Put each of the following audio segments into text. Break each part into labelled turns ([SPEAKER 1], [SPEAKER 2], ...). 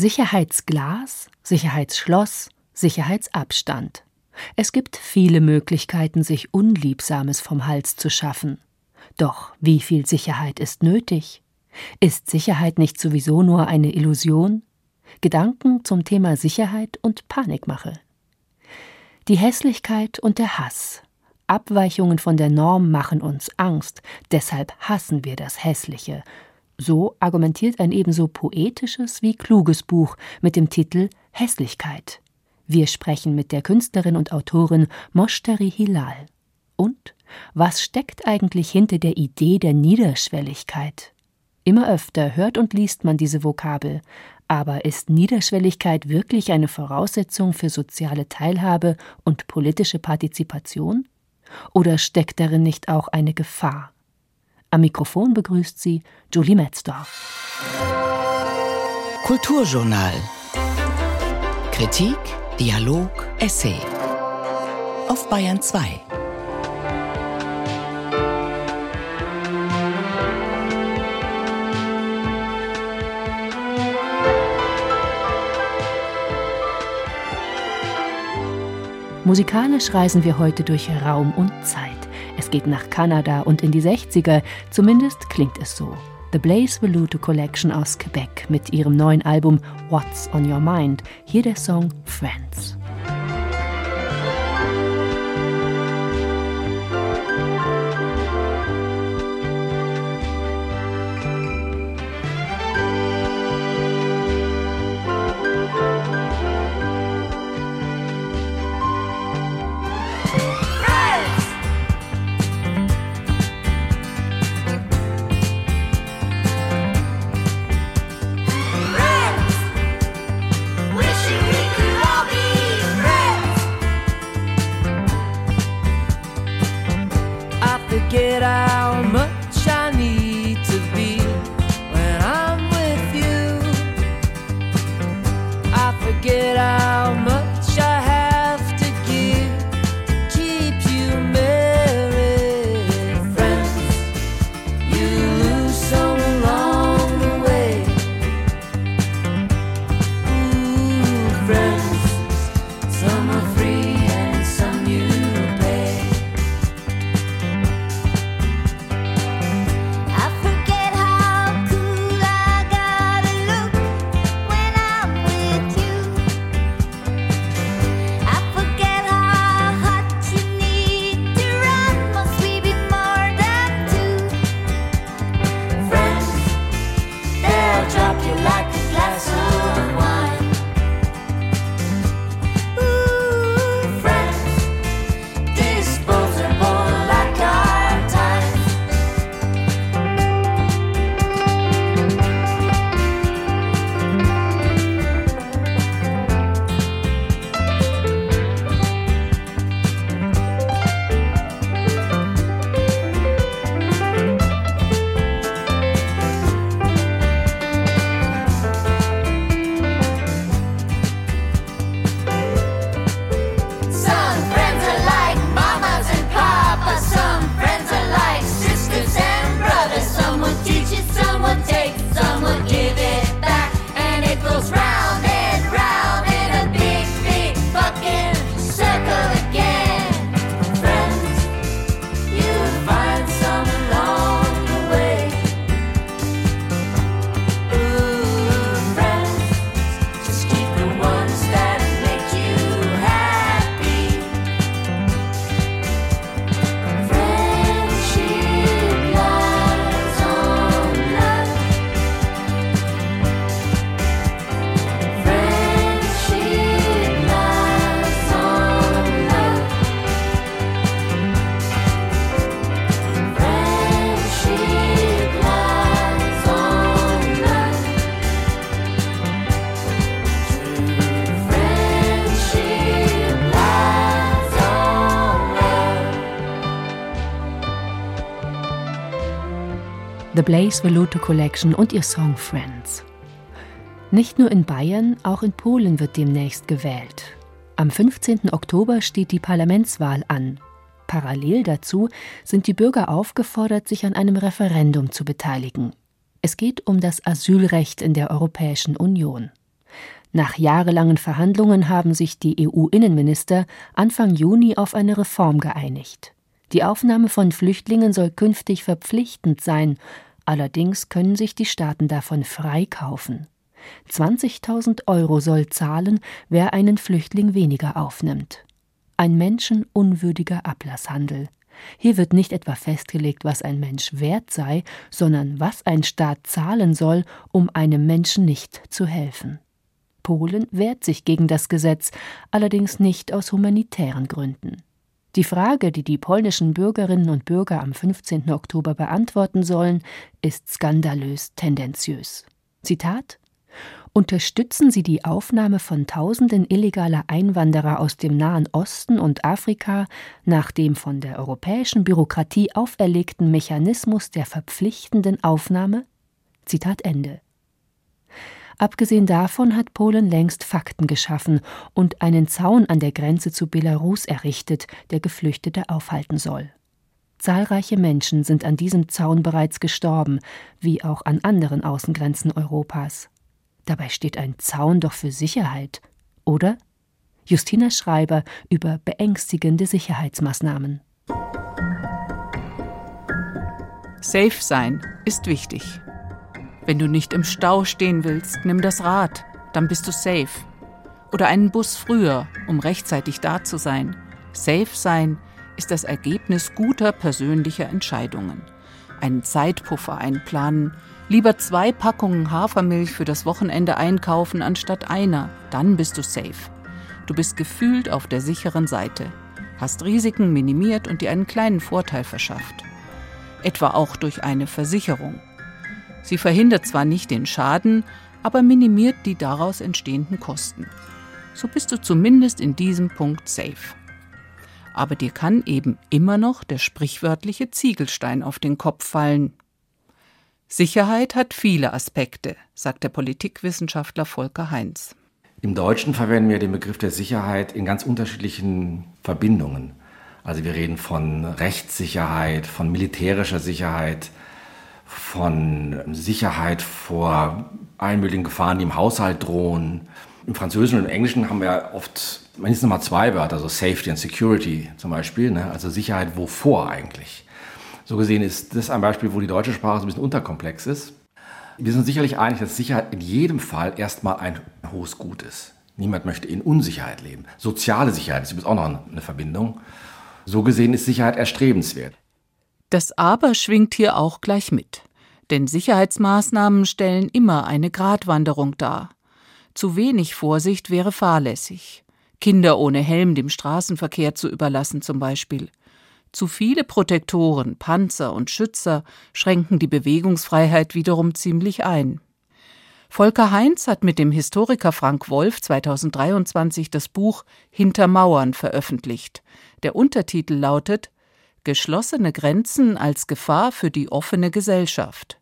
[SPEAKER 1] Sicherheitsglas, Sicherheitsschloss, Sicherheitsabstand. Es gibt viele Möglichkeiten, sich Unliebsames vom Hals zu schaffen. Doch wie viel Sicherheit ist nötig? Ist Sicherheit nicht sowieso nur eine Illusion? Gedanken zum Thema Sicherheit und Panikmache. Die Hässlichkeit und der Hass. Abweichungen von der Norm machen uns Angst, deshalb hassen wir das Hässliche. So argumentiert ein ebenso poetisches wie kluges Buch mit dem Titel Hässlichkeit. Wir sprechen mit der Künstlerin und Autorin Moshtari Hilal. Und was steckt eigentlich hinter der Idee der Niederschwelligkeit? Immer öfter hört und liest man diese Vokabel, aber ist Niederschwelligkeit wirklich eine Voraussetzung für soziale Teilhabe und politische Partizipation? Oder steckt darin nicht auch eine Gefahr? Am Mikrofon begrüßt sie Julie Metzdorf.
[SPEAKER 2] Kulturjournal. Kritik Dialog, Essay. Auf Bayern 2.
[SPEAKER 1] Musikalisch reisen wir heute durch Raum und Zeit. Es geht nach Kanada und in die 60er, zumindest klingt es so. The Blaze Veluto Collection aus Quebec mit ihrem neuen Album What's on Your Mind. Hier der Song Friends. The Blaze Veluto Collection und ihr Song Friends. Nicht nur in Bayern, auch in Polen wird demnächst gewählt. Am 15. Oktober steht die Parlamentswahl an. Parallel dazu sind die Bürger aufgefordert, sich an einem Referendum zu beteiligen. Es geht um das Asylrecht in der Europäischen Union. Nach jahrelangen Verhandlungen haben sich die EU-Innenminister Anfang Juni auf eine Reform geeinigt. Die Aufnahme von Flüchtlingen soll künftig verpflichtend sein, allerdings können sich die Staaten davon freikaufen. 20.000 Euro soll zahlen, wer einen Flüchtling weniger aufnimmt. Ein menschenunwürdiger Ablasshandel. Hier wird nicht etwa festgelegt, was ein Mensch wert sei, sondern was ein Staat zahlen soll, um einem Menschen nicht zu helfen. Polen wehrt sich gegen das Gesetz, allerdings nicht aus humanitären Gründen. Die Frage, die die polnischen Bürgerinnen und Bürger am 15. Oktober beantworten sollen, ist skandalös tendenziös. Zitat Unterstützen Sie die Aufnahme von Tausenden illegaler Einwanderer aus dem Nahen Osten und Afrika nach dem von der europäischen Bürokratie auferlegten Mechanismus der verpflichtenden Aufnahme? Zitat Ende. Abgesehen davon hat Polen längst Fakten geschaffen und einen Zaun an der Grenze zu Belarus errichtet, der Geflüchtete aufhalten soll. Zahlreiche Menschen sind an diesem Zaun bereits gestorben, wie auch an anderen Außengrenzen Europas. Dabei steht ein Zaun doch für Sicherheit, oder? Justina Schreiber über beängstigende Sicherheitsmaßnahmen.
[SPEAKER 3] Safe sein ist wichtig. Wenn du nicht im Stau stehen willst, nimm das Rad, dann bist du safe. Oder einen Bus früher, um rechtzeitig da zu sein. Safe sein ist das Ergebnis guter persönlicher Entscheidungen. Einen Zeitpuffer einplanen, lieber zwei Packungen Hafermilch für das Wochenende einkaufen anstatt einer, dann bist du safe. Du bist gefühlt auf der sicheren Seite, hast Risiken minimiert und dir einen kleinen Vorteil verschafft. Etwa auch durch eine Versicherung Sie verhindert zwar nicht den Schaden, aber minimiert die daraus entstehenden Kosten. So bist du zumindest in diesem Punkt safe. Aber dir kann eben immer noch der sprichwörtliche Ziegelstein auf den Kopf fallen. Sicherheit hat viele Aspekte, sagt der Politikwissenschaftler Volker Heinz.
[SPEAKER 4] Im Deutschen verwenden wir den Begriff der Sicherheit in ganz unterschiedlichen Verbindungen. Also wir reden von Rechtssicherheit, von militärischer Sicherheit, von Sicherheit vor möglichen Gefahren, die im Haushalt drohen. Im Französischen und im Englischen haben wir oft mindestens mal zwei Wörter, also Safety und Security zum Beispiel, ne? also Sicherheit wovor eigentlich. So gesehen ist das ein Beispiel, wo die deutsche Sprache so ein bisschen unterkomplex ist. Wir sind sicherlich einig, dass Sicherheit in jedem Fall erstmal ein hohes Gut ist. Niemand möchte in Unsicherheit leben. Soziale Sicherheit ist übrigens auch noch eine Verbindung. So gesehen ist Sicherheit erstrebenswert.
[SPEAKER 3] Das Aber schwingt hier auch gleich mit. Denn Sicherheitsmaßnahmen stellen immer eine Gratwanderung dar. Zu wenig Vorsicht wäre fahrlässig. Kinder ohne Helm dem Straßenverkehr zu überlassen zum Beispiel. Zu viele Protektoren, Panzer und Schützer schränken die Bewegungsfreiheit wiederum ziemlich ein. Volker Heinz hat mit dem Historiker Frank Wolf 2023 das Buch Hinter Mauern veröffentlicht. Der Untertitel lautet Geschlossene Grenzen als Gefahr für die offene Gesellschaft.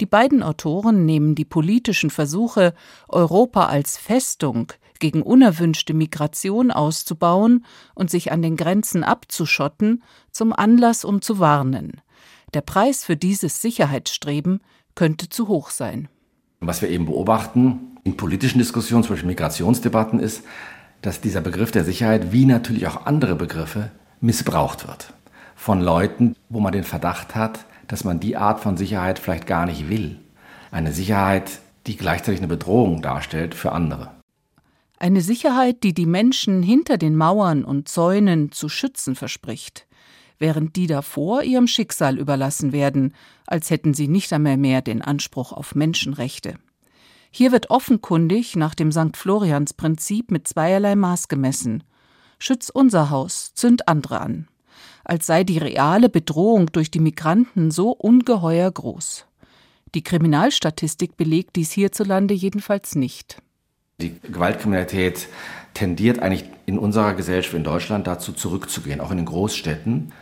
[SPEAKER 3] Die beiden Autoren nehmen die politischen Versuche, Europa als Festung gegen unerwünschte Migration auszubauen und sich an den Grenzen abzuschotten, zum Anlass, um zu warnen. Der Preis für dieses Sicherheitsstreben könnte zu hoch sein.
[SPEAKER 4] Was wir eben beobachten in politischen Diskussionen, zum Beispiel Migrationsdebatten, ist, dass dieser Begriff der Sicherheit, wie natürlich auch andere Begriffe, missbraucht wird von Leuten, wo man den Verdacht hat, dass man die Art von Sicherheit vielleicht gar nicht will. Eine Sicherheit, die gleichzeitig eine Bedrohung darstellt für andere.
[SPEAKER 3] Eine Sicherheit, die die Menschen hinter den Mauern und Zäunen zu schützen verspricht, während die davor ihrem Schicksal überlassen werden, als hätten sie nicht einmal mehr den Anspruch auf Menschenrechte. Hier wird offenkundig nach dem St. Florians Prinzip mit zweierlei Maß gemessen. Schütz unser Haus, zünd andere an als sei die reale Bedrohung durch die Migranten so ungeheuer groß. Die Kriminalstatistik belegt dies hierzulande jedenfalls nicht.
[SPEAKER 4] Die Gewaltkriminalität tendiert eigentlich in unserer Gesellschaft in Deutschland dazu zurückzugehen, auch in den Großstädten.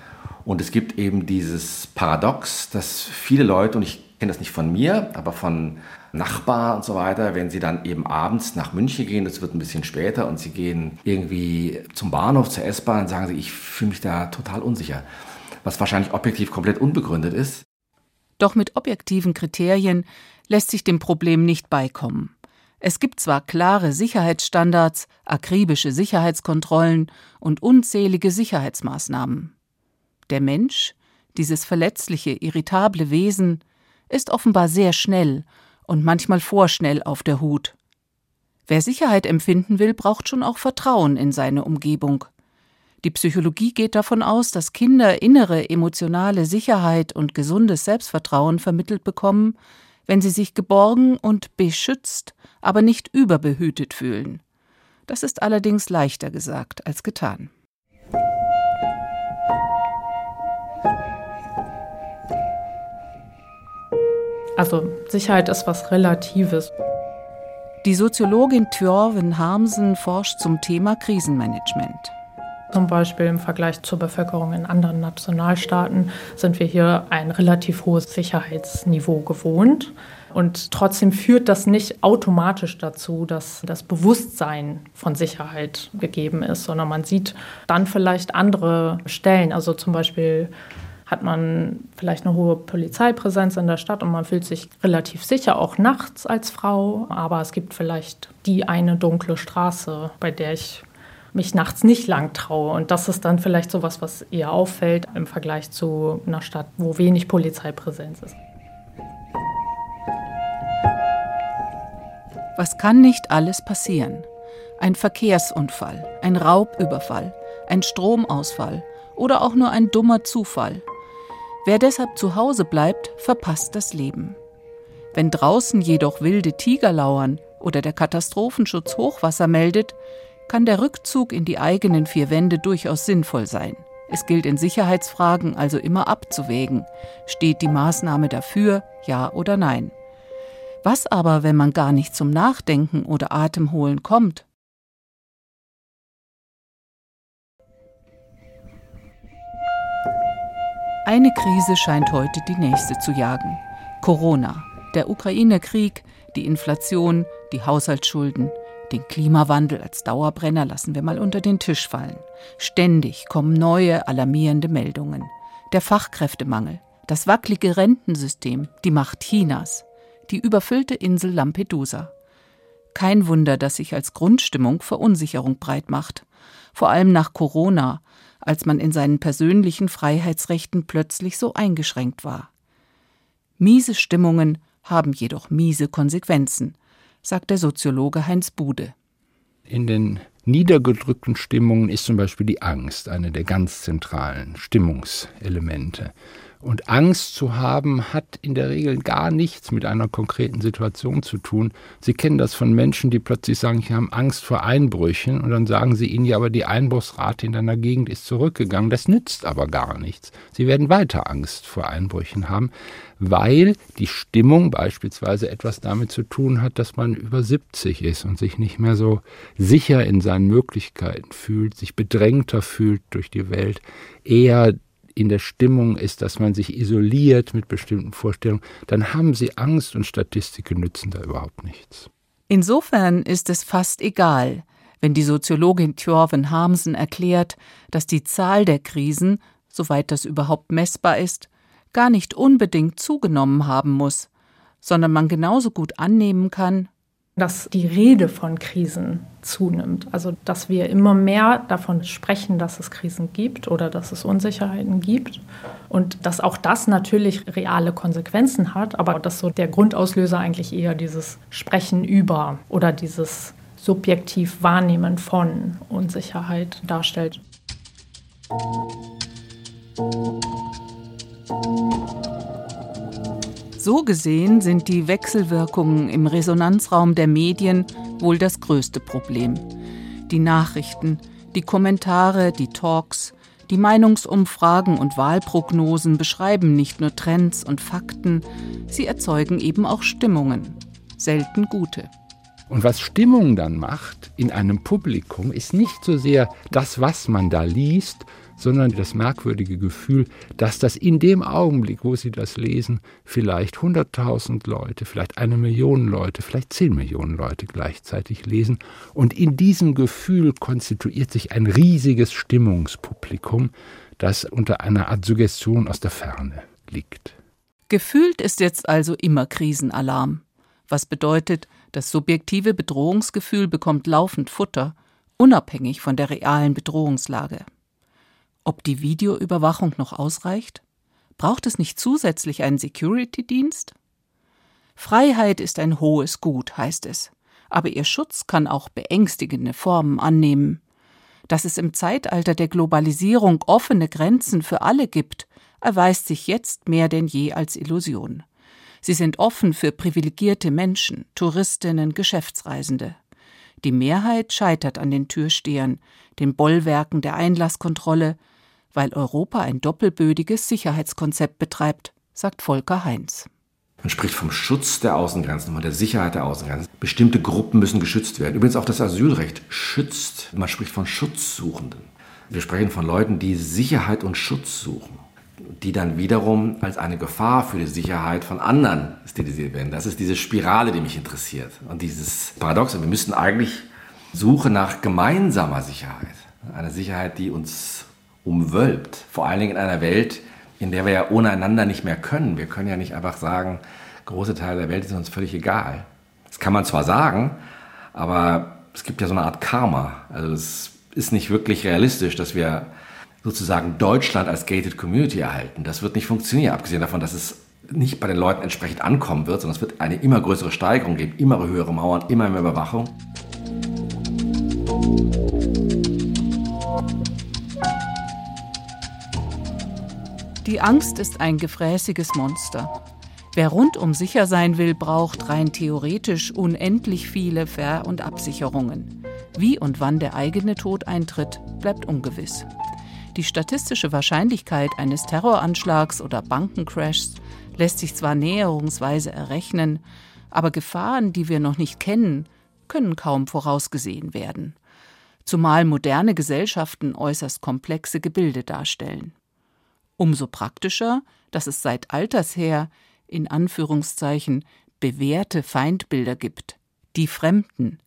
[SPEAKER 4] Und es gibt eben dieses Paradox, dass viele Leute, und ich kenne das nicht von mir, aber von Nachbar und so weiter, wenn sie dann eben abends nach München gehen, das wird ein bisschen später, und sie gehen irgendwie zum Bahnhof, zur S-Bahn, sagen sie, ich fühle mich da total unsicher. Was wahrscheinlich objektiv komplett unbegründet ist.
[SPEAKER 3] Doch mit objektiven Kriterien lässt sich dem Problem nicht beikommen. Es gibt zwar klare Sicherheitsstandards, akribische Sicherheitskontrollen und unzählige Sicherheitsmaßnahmen. Der Mensch, dieses verletzliche, irritable Wesen, ist offenbar sehr schnell und manchmal vorschnell auf der Hut. Wer Sicherheit empfinden will, braucht schon auch Vertrauen in seine Umgebung. Die Psychologie geht davon aus, dass Kinder innere emotionale Sicherheit und gesundes Selbstvertrauen vermittelt bekommen, wenn sie sich geborgen und beschützt, aber nicht überbehütet fühlen. Das ist allerdings leichter gesagt als getan.
[SPEAKER 5] Also Sicherheit ist was Relatives.
[SPEAKER 3] Die Soziologin Thjörven Harmsen forscht zum Thema Krisenmanagement.
[SPEAKER 5] Zum Beispiel im Vergleich zur Bevölkerung in anderen Nationalstaaten sind wir hier ein relativ hohes Sicherheitsniveau gewohnt. Und trotzdem führt das nicht automatisch dazu, dass das Bewusstsein von Sicherheit gegeben ist, sondern man sieht dann vielleicht andere Stellen. Also zum Beispiel hat man vielleicht eine hohe Polizeipräsenz in der Stadt und man fühlt sich relativ sicher, auch nachts als Frau. Aber es gibt vielleicht die eine dunkle Straße, bei der ich mich nachts nicht lang traue. Und das ist dann vielleicht so was, was eher auffällt im Vergleich zu einer Stadt, wo wenig Polizeipräsenz ist.
[SPEAKER 3] Was kann nicht alles passieren? Ein Verkehrsunfall, ein Raubüberfall, ein Stromausfall oder auch nur ein dummer Zufall. Wer deshalb zu Hause bleibt, verpasst das Leben. Wenn draußen jedoch wilde Tiger lauern oder der Katastrophenschutz Hochwasser meldet, kann der Rückzug in die eigenen vier Wände durchaus sinnvoll sein. Es gilt in Sicherheitsfragen also immer abzuwägen. Steht die Maßnahme dafür, ja oder nein? Was aber, wenn man gar nicht zum Nachdenken oder Atemholen kommt? Eine Krise scheint heute die nächste zu jagen. Corona, der Ukraine-Krieg, die Inflation, die Haushaltsschulden, den Klimawandel als Dauerbrenner lassen wir mal unter den Tisch fallen. Ständig kommen neue alarmierende Meldungen. Der Fachkräftemangel, das wackelige Rentensystem, die Macht Chinas, die überfüllte Insel Lampedusa. Kein Wunder, dass sich als Grundstimmung Verunsicherung breit macht. Vor allem nach Corona, als man in seinen persönlichen Freiheitsrechten plötzlich so eingeschränkt war. Miese Stimmungen haben jedoch miese Konsequenzen, sagt der Soziologe Heinz Bude.
[SPEAKER 6] In den niedergedrückten Stimmungen ist zum Beispiel die Angst eine der ganz zentralen Stimmungselemente. Und Angst zu haben, hat in der Regel gar nichts mit einer konkreten Situation zu tun. Sie kennen das von Menschen, die plötzlich sagen, sie haben Angst vor Einbrüchen und dann sagen sie ihnen ja, aber die Einbruchsrate in deiner Gegend ist zurückgegangen. Das nützt aber gar nichts. Sie werden weiter Angst vor Einbrüchen haben, weil die Stimmung beispielsweise etwas damit zu tun hat, dass man über 70 ist und sich nicht mehr so sicher in seinen Möglichkeiten fühlt, sich bedrängter fühlt durch die Welt, eher in der Stimmung ist, dass man sich isoliert mit bestimmten Vorstellungen, dann haben sie Angst und Statistiken nützen da überhaupt nichts.
[SPEAKER 3] Insofern ist es fast egal, wenn die Soziologin Thjörven Harmsen erklärt, dass die Zahl der Krisen, soweit das überhaupt messbar ist, gar nicht unbedingt zugenommen haben muss, sondern man genauso gut annehmen kann,
[SPEAKER 5] dass die Rede von Krisen zunimmt. Also dass wir immer mehr davon sprechen, dass es Krisen gibt oder dass es Unsicherheiten gibt und dass auch das natürlich reale Konsequenzen hat, aber dass so der Grundauslöser eigentlich eher dieses Sprechen über oder dieses subjektiv Wahrnehmen von Unsicherheit darstellt.
[SPEAKER 3] So gesehen sind die Wechselwirkungen im Resonanzraum der Medien wohl das größte Problem. Die Nachrichten, die Kommentare, die Talks, die Meinungsumfragen und Wahlprognosen beschreiben nicht nur Trends und Fakten, sie erzeugen eben auch Stimmungen, selten gute.
[SPEAKER 6] Und was Stimmung dann macht in einem Publikum, ist nicht so sehr das, was man da liest, sondern das merkwürdige Gefühl, dass das in dem Augenblick, wo Sie das lesen, vielleicht 100.000 Leute, vielleicht eine Million Leute, vielleicht 10 Millionen Leute gleichzeitig lesen. Und in diesem Gefühl konstituiert sich ein riesiges Stimmungspublikum, das unter einer Art Suggestion aus der Ferne liegt.
[SPEAKER 3] Gefühlt ist jetzt also immer Krisenalarm, was bedeutet, Das subjektive Bedrohungsgefühl bekommt laufend Futter, unabhängig von der realen Bedrohungslage. Ob die Videoüberwachung noch ausreicht? Braucht es nicht zusätzlich einen Security-Dienst? Freiheit ist ein hohes Gut, heißt es, aber ihr Schutz kann auch beängstigende Formen annehmen. Dass es im Zeitalter der Globalisierung offene Grenzen für alle gibt, erweist sich jetzt mehr denn je als Illusion. Sie sind offen für privilegierte Menschen, Touristinnen, Geschäftsreisende. Die Mehrheit scheitert an den Türstehern, den Bollwerken der Einlasskontrolle, weil Europa ein doppelbödiges Sicherheitskonzept betreibt, sagt Volker Heinz.
[SPEAKER 4] Man spricht vom Schutz der Außengrenzen, von der Sicherheit der Außengrenzen. Bestimmte Gruppen müssen geschützt werden. Übrigens auch das Asylrecht schützt. Man spricht von Schutzsuchenden. Wir sprechen von Leuten, die Sicherheit und Schutz suchen, die dann wiederum als eine Gefahr für die Sicherheit von anderen stilisiert werden. Das ist diese Spirale, die mich interessiert. Und dieses Paradox, wir müssten eigentlich Suche nach gemeinsamer Sicherheit, eine Sicherheit, die uns umwölbt, vor allen Dingen in einer Welt, in der wir ja ohne einander nicht mehr können. Wir können ja nicht einfach sagen, große Teile der Welt sind uns völlig egal. Das kann man zwar sagen, aber es gibt ja so eine Art Karma. Also es ist nicht wirklich realistisch, dass wir sozusagen Deutschland als gated Community erhalten. Das wird nicht funktionieren, abgesehen davon, dass es nicht bei den Leuten entsprechend ankommen wird, sondern es wird eine immer größere Steigerung geben, immer höhere Mauern, immer mehr Überwachung.
[SPEAKER 3] Die Angst ist ein gefräßiges Monster. Wer rundum sicher sein will, braucht rein theoretisch unendlich viele Ver- und Absicherungen. Wie und wann der eigene Tod eintritt, bleibt ungewiss. Die statistische Wahrscheinlichkeit eines Terroranschlags oder Bankencrashs lässt sich zwar näherungsweise errechnen, aber Gefahren, die wir noch nicht kennen, können kaum vorausgesehen werden. Zumal moderne Gesellschaften äußerst komplexe Gebilde darstellen. Umso praktischer, dass es seit alters her in Anführungszeichen bewährte Feindbilder gibt. Die Fremden,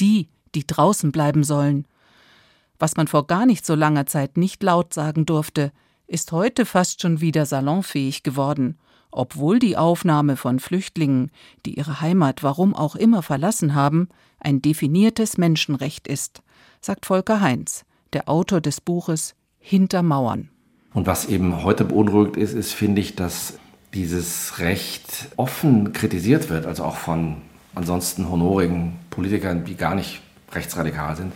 [SPEAKER 3] die, die draußen bleiben sollen. Was man vor gar nicht so langer Zeit nicht laut sagen durfte, ist heute fast schon wieder salonfähig geworden, obwohl die Aufnahme von Flüchtlingen, die ihre Heimat warum auch immer verlassen haben, ein definiertes Menschenrecht ist, sagt Volker Heinz, der Autor des Buches Hinter Mauern.
[SPEAKER 4] Und was eben heute beunruhigt ist, ist, finde ich, dass dieses Recht offen kritisiert wird, also auch von ansonsten honorigen Politikern, die gar nicht rechtsradikal sind,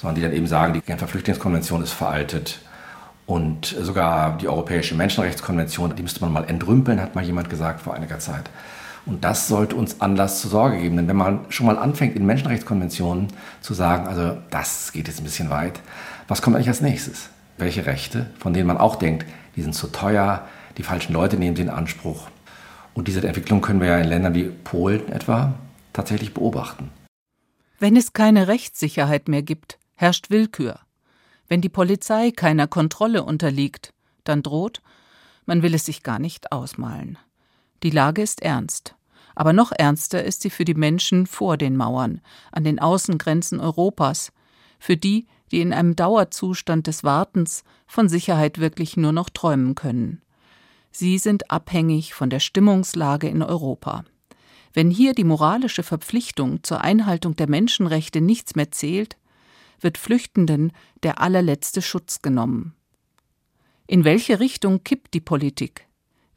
[SPEAKER 4] sondern die dann eben sagen, die Genfer Flüchtlingskonvention ist veraltet. Und sogar die Europäische Menschenrechtskonvention, die müsste man mal entrümpeln, hat mal jemand gesagt vor einiger Zeit. Und das sollte uns Anlass zur Sorge geben. Denn wenn man schon mal anfängt, in Menschenrechtskonventionen zu sagen, also das geht jetzt ein bisschen weit, was kommt eigentlich als nächstes? Welche Rechte, von denen man auch denkt, die sind zu teuer, die falschen Leute nehmen sie in Anspruch. Und diese Entwicklung können wir ja in Ländern wie Polen etwa tatsächlich beobachten.
[SPEAKER 3] Wenn es keine Rechtssicherheit mehr gibt, herrscht Willkür. Wenn die Polizei keiner Kontrolle unterliegt, dann droht, man will es sich gar nicht ausmalen. Die Lage ist ernst. Aber noch ernster ist sie für die Menschen vor den Mauern, an den Außengrenzen Europas, für die, die in einem Dauerzustand des Wartens von Sicherheit wirklich nur noch träumen können. Sie sind abhängig von der Stimmungslage in Europa. Wenn hier die moralische Verpflichtung zur Einhaltung der Menschenrechte nichts mehr zählt, wird Flüchtenden der allerletzte Schutz genommen. In welche Richtung kippt die Politik?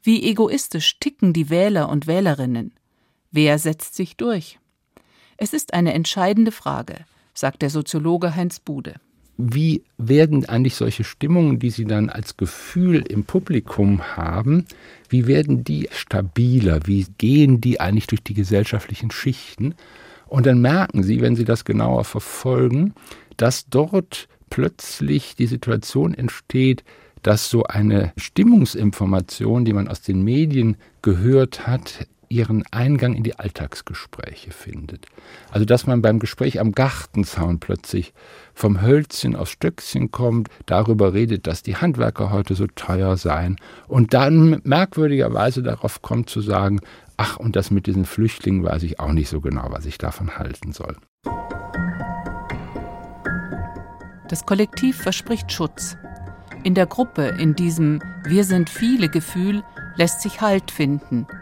[SPEAKER 3] Wie egoistisch ticken die Wähler und Wählerinnen? Wer setzt sich durch? Es ist eine entscheidende Frage, sagt der Soziologe Heinz Bude
[SPEAKER 6] wie werden eigentlich solche Stimmungen, die Sie dann als Gefühl im Publikum haben, wie werden die stabiler? Wie gehen die eigentlich durch die gesellschaftlichen Schichten? Und dann merken Sie, wenn Sie das genauer verfolgen, dass dort plötzlich die Situation entsteht, dass so eine Stimmungsinformation, die man aus den Medien gehört hat, ihren Eingang in die Alltagsgespräche findet. Also dass man beim Gespräch am Gartenzaun plötzlich vom Hölzchen aufs Stöckchen kommt, darüber redet, dass die Handwerker heute so teuer seien und dann merkwürdigerweise darauf kommt zu sagen, ach, und das mit diesen Flüchtlingen weiß ich auch nicht so genau, was ich davon halten soll.
[SPEAKER 3] Das Kollektiv verspricht Schutz. In der Gruppe, in diesem Wir sind viele Gefühl, lässt sich Halt finden –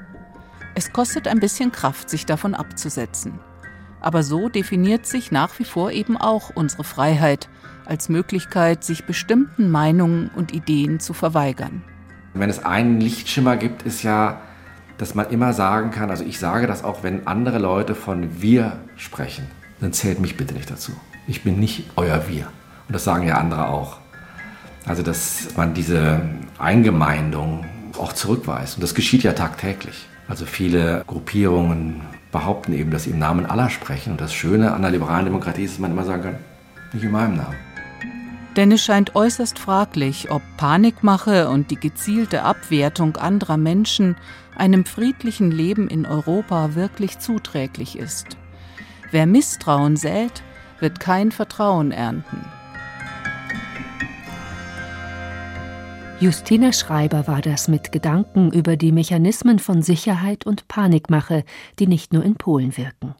[SPEAKER 3] es kostet ein bisschen Kraft, sich davon abzusetzen. Aber so definiert sich nach wie vor eben auch unsere Freiheit als Möglichkeit, sich bestimmten Meinungen und Ideen zu verweigern.
[SPEAKER 4] Wenn es einen Lichtschimmer gibt, ist ja, dass man immer sagen kann, also ich sage das auch, wenn andere Leute von wir sprechen, dann zählt mich bitte nicht dazu. Ich bin nicht euer Wir. Und das sagen ja andere auch. Also, dass man diese Eingemeindung auch zurückweist. Und das geschieht ja tagtäglich. Also viele Gruppierungen behaupten eben, dass sie im Namen aller sprechen. Und das Schöne an der liberalen Demokratie ist, dass man immer sagen kann, nicht in meinem Namen.
[SPEAKER 3] Denn es scheint äußerst fraglich, ob Panikmache und die gezielte Abwertung anderer Menschen einem friedlichen Leben in Europa wirklich zuträglich ist. Wer Misstrauen sät, wird kein Vertrauen ernten.
[SPEAKER 7] Justina Schreiber war das mit Gedanken über die Mechanismen von Sicherheit und Panikmache, die nicht nur in Polen wirken.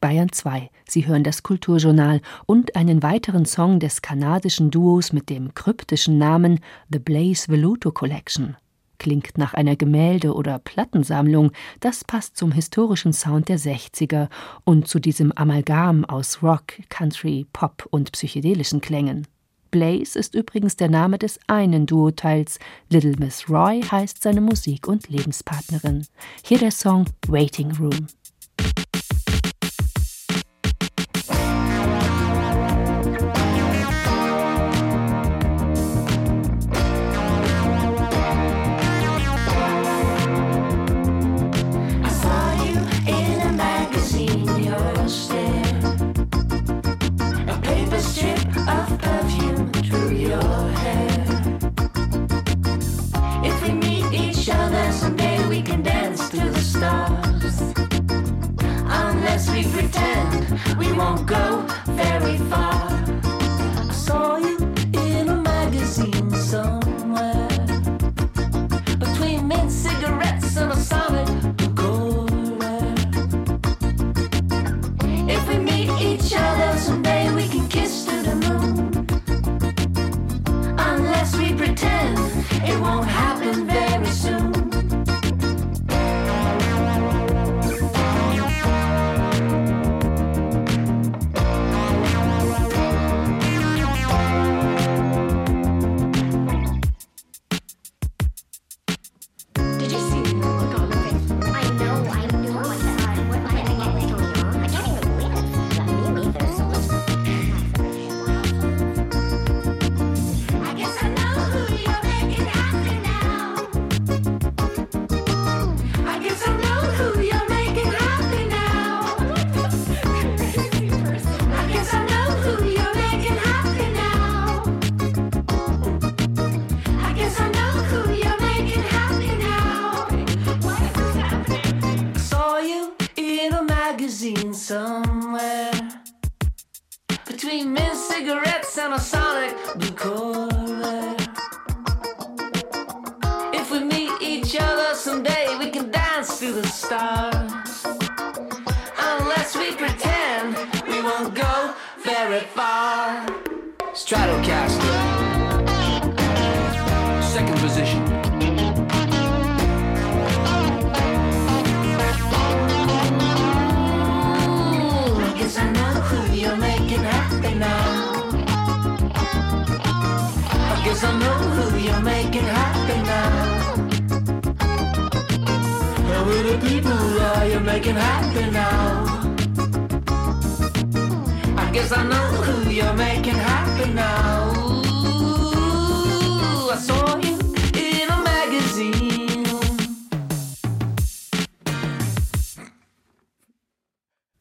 [SPEAKER 7] Bayern 2, Sie hören das Kulturjournal und einen weiteren Song des kanadischen Duos mit dem kryptischen Namen The Blaze Veluto Collection. Klingt nach einer Gemälde- oder Plattensammlung, das passt zum historischen Sound der 60er und zu diesem Amalgam aus Rock, Country, Pop und psychedelischen Klängen. Blaze ist übrigens der Name des einen Duoteils. Little Miss Roy heißt seine Musik- und Lebenspartnerin. Hier der Song Waiting Room. won't go.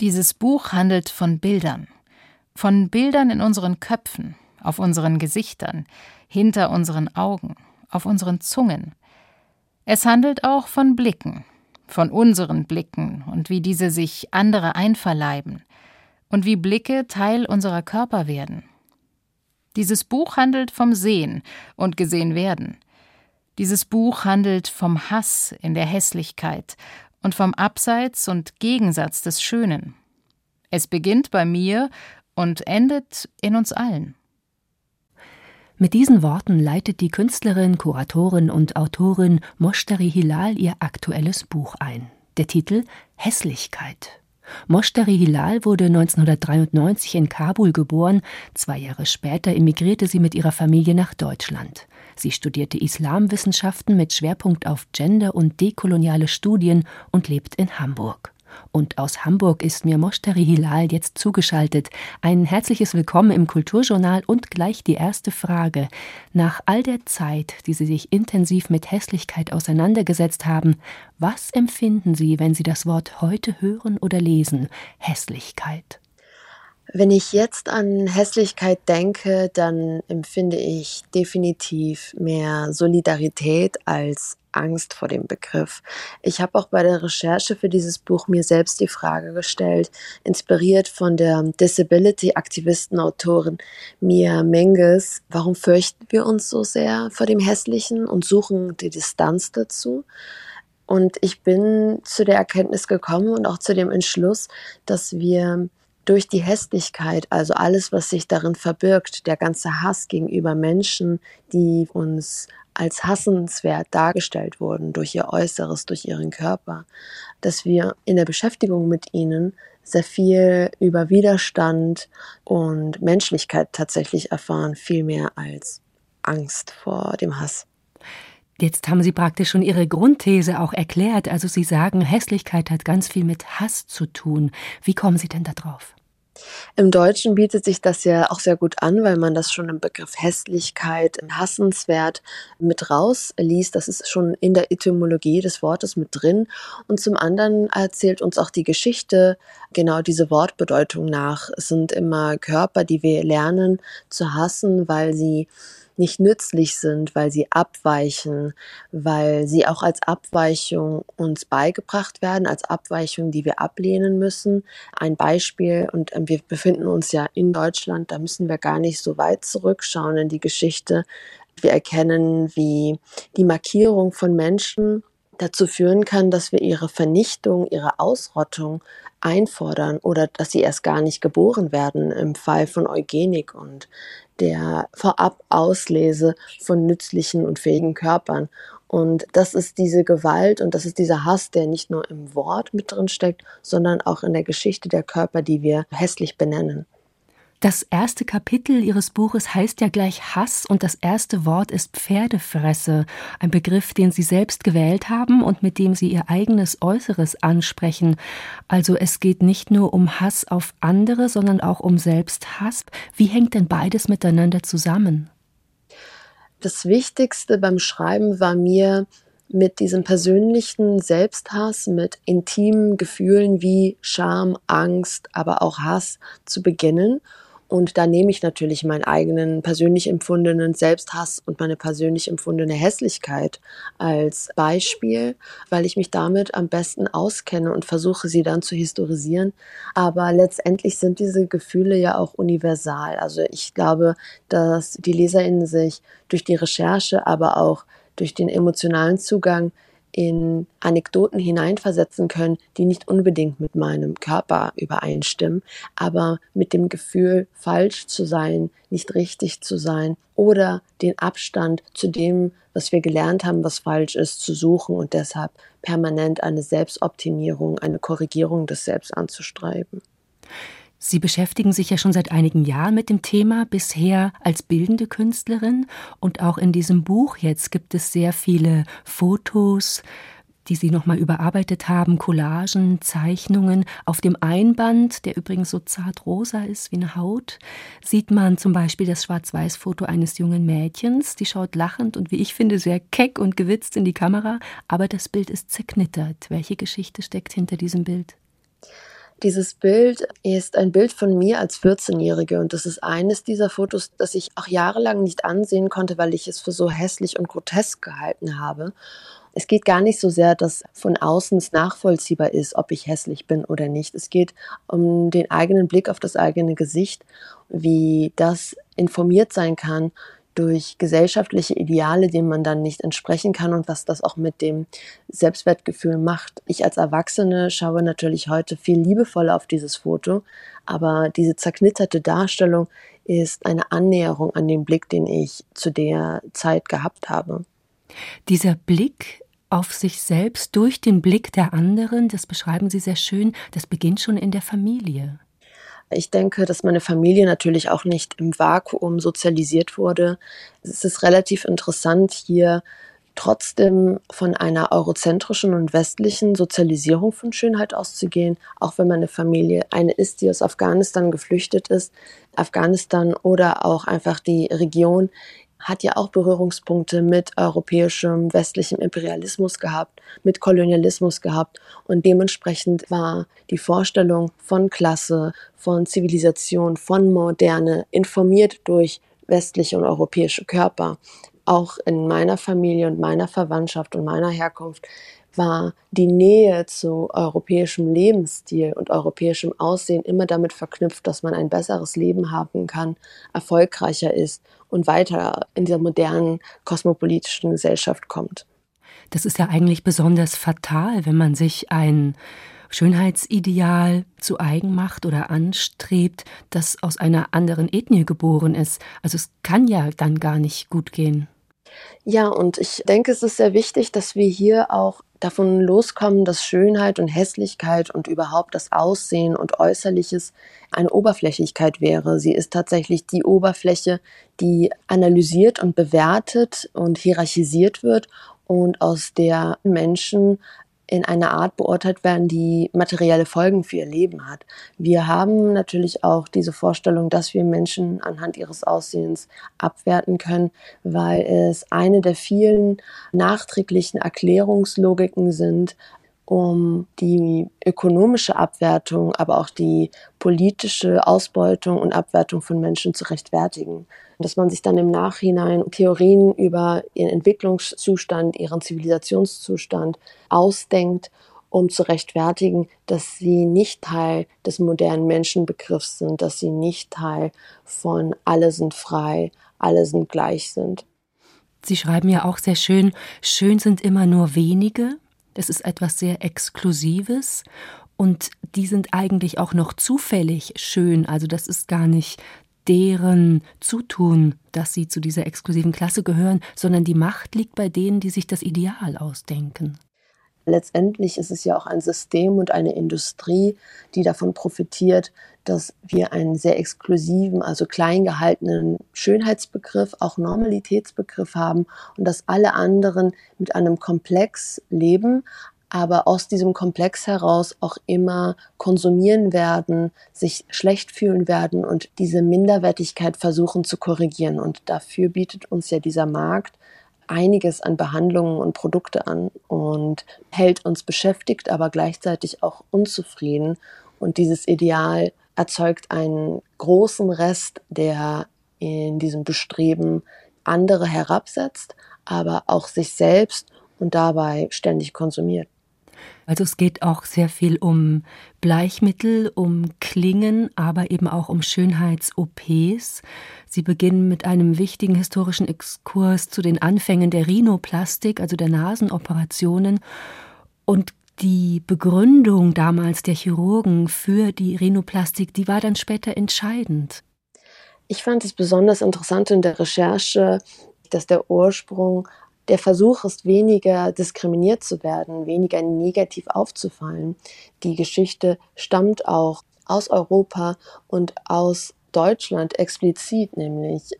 [SPEAKER 8] Dieses Buch handelt von Bildern. Von Bildern in unseren Köpfen, auf unseren Gesichtern, hinter unseren Augen, auf unseren Zungen. Es handelt auch von Blicken, von unseren Blicken und wie diese sich andere einverleiben und wie Blicke Teil unserer Körper werden. Dieses Buch handelt vom Sehen und gesehen werden. Dieses Buch handelt vom Hass in der Hässlichkeit und vom Abseits und Gegensatz des Schönen. Es beginnt bei mir und endet in uns allen.
[SPEAKER 7] Mit diesen Worten leitet die Künstlerin, Kuratorin und Autorin Moshtari Hilal ihr aktuelles Buch ein. Der Titel Hässlichkeit.
[SPEAKER 1] Moshtari Hilal wurde 1993 in Kabul geboren. Zwei Jahre später emigrierte sie mit ihrer Familie nach Deutschland. Sie studierte Islamwissenschaften mit Schwerpunkt auf Gender und dekoloniale Studien und lebt in Hamburg. Und aus Hamburg ist mir Moshtari Hilal jetzt zugeschaltet. Ein herzliches Willkommen im Kulturjournal und gleich die erste Frage. Nach all der Zeit, die Sie sich intensiv mit Hässlichkeit auseinandergesetzt haben, was empfinden Sie, wenn Sie das Wort heute hören oder lesen? Hässlichkeit.
[SPEAKER 9] Wenn ich jetzt an Hässlichkeit denke, dann empfinde ich definitiv mehr Solidarität als Angst vor dem Begriff. Ich habe auch bei der Recherche für dieses Buch mir selbst die Frage gestellt, inspiriert von der Disability-Aktivisten-Autorin Mia Menges, warum fürchten wir uns so sehr vor dem Hässlichen und suchen die Distanz dazu? Und ich bin zu der Erkenntnis gekommen und auch zu dem Entschluss, dass wir durch die Hässlichkeit, also alles, was sich darin verbirgt, der ganze Hass gegenüber Menschen, die uns als hassenswert dargestellt wurden durch ihr Äußeres, durch ihren Körper, dass wir in der Beschäftigung mit ihnen sehr viel über Widerstand und Menschlichkeit tatsächlich erfahren, viel mehr als Angst vor dem Hass.
[SPEAKER 1] Jetzt haben Sie praktisch schon Ihre Grundthese auch erklärt. Also Sie sagen, Hässlichkeit hat ganz viel mit Hass zu tun. Wie kommen Sie denn da drauf?
[SPEAKER 9] Im Deutschen bietet sich das ja auch sehr gut an, weil man das schon im Begriff Hässlichkeit, Hassenswert mit rausliest. Das ist schon in der Etymologie des Wortes mit drin. Und zum anderen erzählt uns auch die Geschichte genau diese Wortbedeutung nach. Es sind immer Körper, die wir lernen zu hassen, weil sie nicht nützlich sind, weil sie abweichen, weil sie auch als Abweichung uns beigebracht werden, als Abweichung, die wir ablehnen müssen. Ein Beispiel, und ähm, wir befinden uns ja in Deutschland, da müssen wir gar nicht so weit zurückschauen in die Geschichte. Wir erkennen, wie die Markierung von Menschen dazu führen kann, dass wir ihre Vernichtung, ihre Ausrottung einfordern oder dass sie erst gar nicht geboren werden im Fall von Eugenik und der Vorab-Auslese von nützlichen und fähigen Körpern. Und das ist diese Gewalt und das ist dieser Hass, der nicht nur im Wort mit drin steckt, sondern auch in der Geschichte der Körper, die wir hässlich benennen.
[SPEAKER 1] Das erste Kapitel Ihres Buches heißt ja gleich Hass und das erste Wort ist Pferdefresse, ein Begriff, den Sie selbst gewählt haben und mit dem Sie Ihr eigenes Äußeres ansprechen. Also es geht nicht nur um Hass auf andere, sondern auch um Selbsthass. Wie hängt denn beides miteinander zusammen?
[SPEAKER 9] Das Wichtigste beim Schreiben war mir, mit diesem persönlichen Selbsthass, mit intimen Gefühlen wie Scham, Angst, aber auch Hass zu beginnen und da nehme ich natürlich meinen eigenen persönlich empfundenen Selbsthass und meine persönlich empfundene Hässlichkeit als Beispiel, weil ich mich damit am besten auskenne und versuche, sie dann zu historisieren. Aber letztendlich sind diese Gefühle ja auch universal. Also ich glaube, dass die LeserInnen sich durch die Recherche, aber auch durch den emotionalen Zugang in Anekdoten hineinversetzen können, die nicht unbedingt mit meinem Körper übereinstimmen, aber mit dem Gefühl, falsch zu sein, nicht richtig zu sein oder den Abstand zu dem, was wir gelernt haben, was falsch ist, zu suchen und deshalb permanent eine Selbstoptimierung, eine Korrigierung des Selbst anzustreben.
[SPEAKER 1] Sie beschäftigen sich ja schon seit einigen Jahren mit dem Thema, bisher als bildende Künstlerin. Und auch in diesem Buch jetzt gibt es sehr viele Fotos, die Sie nochmal überarbeitet haben, Collagen, Zeichnungen. Auf dem Einband, der übrigens so zart rosa ist wie eine Haut, sieht man zum Beispiel das Schwarz-Weiß-Foto eines jungen Mädchens. Die schaut lachend und wie ich finde sehr keck und gewitzt in die Kamera, aber das Bild ist zerknittert. Welche Geschichte steckt hinter diesem Bild?
[SPEAKER 9] Dieses Bild ist ein Bild von mir als 14-Jährige und das ist eines dieser Fotos, das ich auch jahrelang nicht ansehen konnte, weil ich es für so hässlich und grotesk gehalten habe. Es geht gar nicht so sehr, dass von außen es nachvollziehbar ist, ob ich hässlich bin oder nicht. Es geht um den eigenen Blick auf das eigene Gesicht, wie das informiert sein kann durch gesellschaftliche Ideale, denen man dann nicht entsprechen kann und was das auch mit dem Selbstwertgefühl macht. Ich als Erwachsene schaue natürlich heute viel liebevoller auf dieses Foto, aber diese zerknitterte Darstellung ist eine Annäherung an den Blick, den ich zu der Zeit gehabt habe.
[SPEAKER 1] Dieser Blick auf sich selbst durch den Blick der anderen, das beschreiben Sie sehr schön, das beginnt schon in der Familie.
[SPEAKER 9] Ich denke, dass meine Familie natürlich auch nicht im Vakuum sozialisiert wurde. Es ist relativ interessant, hier trotzdem von einer eurozentrischen und westlichen Sozialisierung von Schönheit auszugehen, auch wenn meine Familie eine ist, die aus Afghanistan geflüchtet ist. Afghanistan oder auch einfach die Region hat ja auch Berührungspunkte mit europäischem, westlichem Imperialismus gehabt, mit Kolonialismus gehabt. Und dementsprechend war die Vorstellung von Klasse, von Zivilisation, von Moderne informiert durch westliche und europäische Körper. Auch in meiner Familie und meiner Verwandtschaft und meiner Herkunft war die Nähe zu europäischem Lebensstil und europäischem Aussehen immer damit verknüpft, dass man ein besseres Leben haben kann, erfolgreicher ist und weiter in dieser modernen kosmopolitischen Gesellschaft kommt.
[SPEAKER 1] Das ist ja eigentlich besonders fatal, wenn man sich ein Schönheitsideal zu eigen macht oder anstrebt, das aus einer anderen Ethnie geboren ist. Also es kann ja dann gar nicht gut gehen.
[SPEAKER 9] Ja, und ich denke, es ist sehr wichtig, dass wir hier auch davon loskommen, dass Schönheit und Hässlichkeit und überhaupt das Aussehen und Äußerliches eine Oberflächlichkeit wäre. Sie ist tatsächlich die Oberfläche, die analysiert und bewertet und hierarchisiert wird und aus der Menschen in einer Art beurteilt werden, die materielle Folgen für ihr Leben hat. Wir haben natürlich auch diese Vorstellung, dass wir Menschen anhand ihres Aussehens abwerten können, weil es eine der vielen nachträglichen Erklärungslogiken sind, um die ökonomische Abwertung, aber auch die politische Ausbeutung und Abwertung von Menschen zu rechtfertigen. Dass man sich dann im Nachhinein Theorien über ihren Entwicklungszustand, ihren Zivilisationszustand ausdenkt, um zu rechtfertigen, dass sie nicht Teil des modernen Menschenbegriffs sind, dass sie nicht Teil von alle sind frei, alle sind gleich sind.
[SPEAKER 1] Sie schreiben ja auch sehr schön, schön sind immer nur wenige, das ist etwas sehr Exklusives und die sind eigentlich auch noch zufällig schön. Also das ist gar nicht deren Zutun, dass sie zu dieser exklusiven Klasse gehören, sondern die Macht liegt bei denen, die sich das Ideal ausdenken.
[SPEAKER 9] Letztendlich ist es ja auch ein System und eine Industrie, die davon profitiert, dass wir einen sehr exklusiven, also klein gehaltenen Schönheitsbegriff, auch Normalitätsbegriff haben und dass alle anderen mit einem Komplex leben, aber aus diesem Komplex heraus auch immer konsumieren werden, sich schlecht fühlen werden und diese Minderwertigkeit versuchen zu korrigieren. Und dafür bietet uns ja dieser Markt einiges an Behandlungen und Produkte an und hält uns beschäftigt, aber gleichzeitig auch unzufrieden. Und dieses Ideal erzeugt einen großen Rest, der in diesem Bestreben andere herabsetzt, aber auch sich selbst und dabei ständig konsumiert.
[SPEAKER 1] Also es geht auch sehr viel um Bleichmittel, um Klingen, aber eben auch um Schönheits-OPs. Sie beginnen mit einem wichtigen historischen Exkurs zu den Anfängen der Rhinoplastik, also der Nasenoperationen. Und die Begründung damals der Chirurgen für die Rhinoplastik, die war dann später entscheidend.
[SPEAKER 9] Ich fand es besonders interessant in der Recherche, dass der Ursprung der Versuch ist, weniger diskriminiert zu werden, weniger negativ aufzufallen. Die Geschichte stammt auch aus Europa und aus Deutschland explizit, nämlich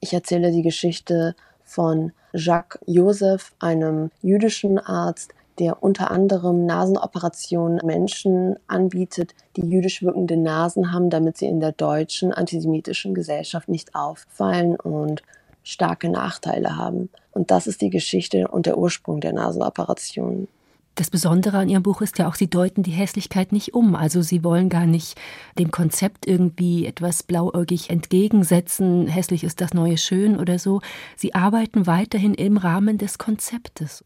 [SPEAKER 9] ich erzähle die Geschichte von Jacques Joseph, einem jüdischen Arzt, der unter anderem Nasenoperationen Menschen anbietet, die jüdisch wirkende Nasen haben, damit sie in der deutschen antisemitischen Gesellschaft nicht auffallen und starke Nachteile haben. Und das ist die Geschichte und der Ursprung der Nasenoperationen.
[SPEAKER 1] Das Besondere an Ihrem Buch ist ja auch, Sie deuten die Hässlichkeit nicht um. Also Sie wollen gar nicht dem Konzept irgendwie etwas blauäugig entgegensetzen, hässlich ist das neue Schön oder so. Sie arbeiten weiterhin im Rahmen des Konzeptes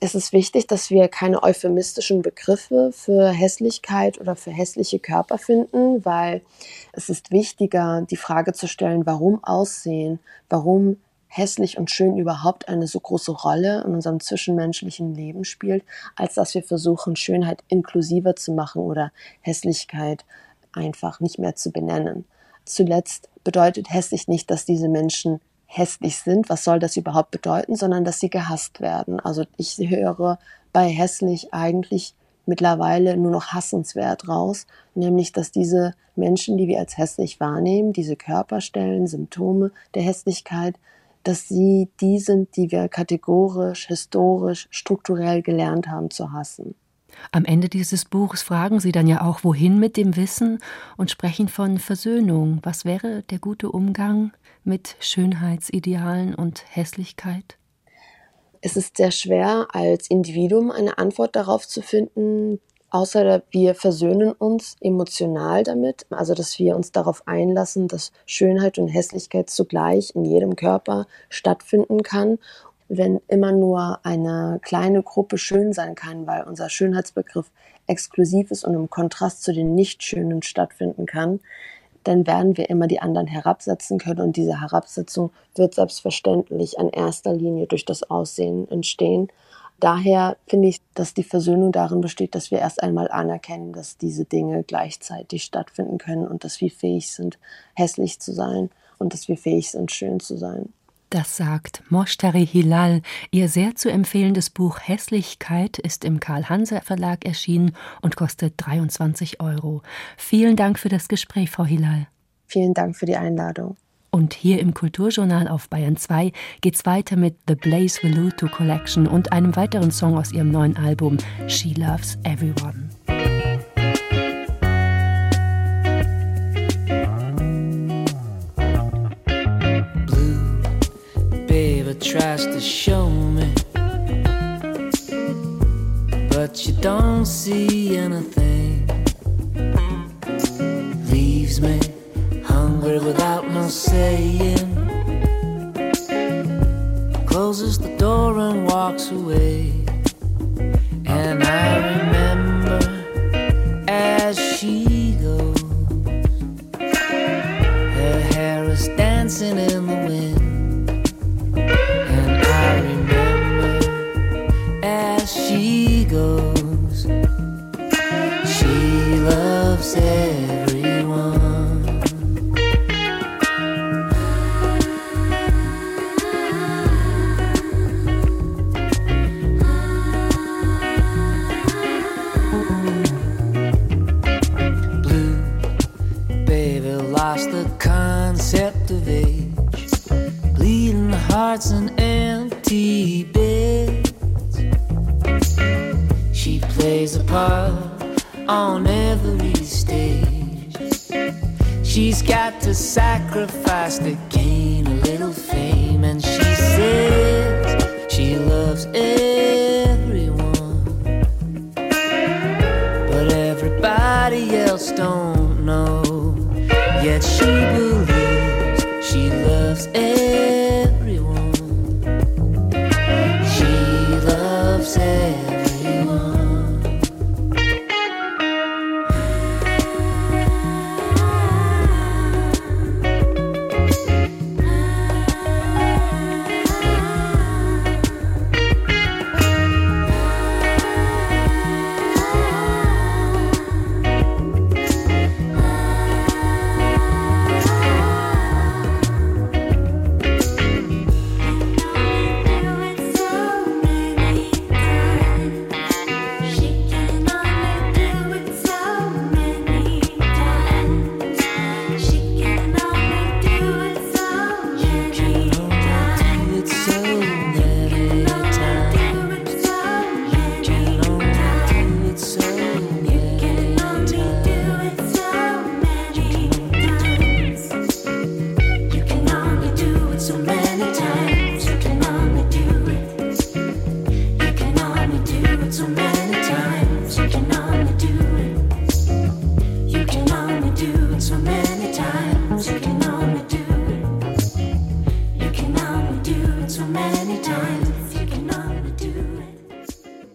[SPEAKER 9] es ist wichtig, dass wir keine euphemistischen Begriffe für Hässlichkeit oder für hässliche Körper finden, weil es ist wichtiger, die Frage zu stellen, warum Aussehen, warum hässlich und schön überhaupt eine so große Rolle in unserem zwischenmenschlichen Leben spielt, als dass wir versuchen, Schönheit inklusiver zu machen oder Hässlichkeit einfach nicht mehr zu benennen. Zuletzt bedeutet hässlich nicht, dass diese Menschen hässlich sind, was soll das überhaupt bedeuten, sondern dass sie gehasst werden. Also ich höre bei hässlich eigentlich mittlerweile nur noch hassenswert raus, nämlich dass diese Menschen, die wir als hässlich wahrnehmen, diese Körperstellen, Symptome der Hässlichkeit, dass sie die sind, die wir kategorisch, historisch, strukturell gelernt haben zu hassen.
[SPEAKER 1] Am Ende dieses Buches fragen Sie dann ja auch, wohin mit dem Wissen und sprechen von Versöhnung. Was wäre der gute Umgang mit Schönheitsidealen und Hässlichkeit?
[SPEAKER 9] Es ist sehr schwer, als Individuum eine Antwort darauf zu finden, außer wir versöhnen uns emotional damit, also dass wir uns darauf einlassen, dass Schönheit und Hässlichkeit zugleich in jedem Körper stattfinden kann. Wenn immer nur eine kleine Gruppe schön sein kann, weil unser Schönheitsbegriff exklusiv ist und im Kontrast zu den Nichtschönen stattfinden kann, dann werden wir immer die anderen herabsetzen können und diese Herabsetzung wird selbstverständlich an erster Linie durch das Aussehen entstehen. Daher finde ich, dass die Versöhnung darin besteht, dass wir erst einmal anerkennen, dass diese Dinge gleichzeitig stattfinden können und dass wir fähig sind, hässlich zu sein und dass wir fähig sind, schön zu sein.
[SPEAKER 1] Das sagt Moshtari Hilal. Ihr sehr zu empfehlendes Buch Hässlichkeit ist im Karl-Hanse Verlag erschienen und kostet 23 Euro. Vielen Dank für das Gespräch, Frau Hilal.
[SPEAKER 9] Vielen Dank für die Einladung.
[SPEAKER 1] Und hier im Kulturjournal auf Bayern 2 geht's weiter mit The Blaze Veluto Collection und einem weiteren Song aus ihrem neuen Album She Loves Everyone. Tries to show me, but you don't see anything. Leaves me hungry without no saying. Closes the door and walks away. And I remember as she goes, her hair is dancing in loves everyone. Blue baby lost the concept of age, bleeding hearts and empty beds. She plays a part on every stage. She's got to sacrifice to gain a little fame, and she says she loves everyone, but everybody else don't know. Yet she believes she loves everyone.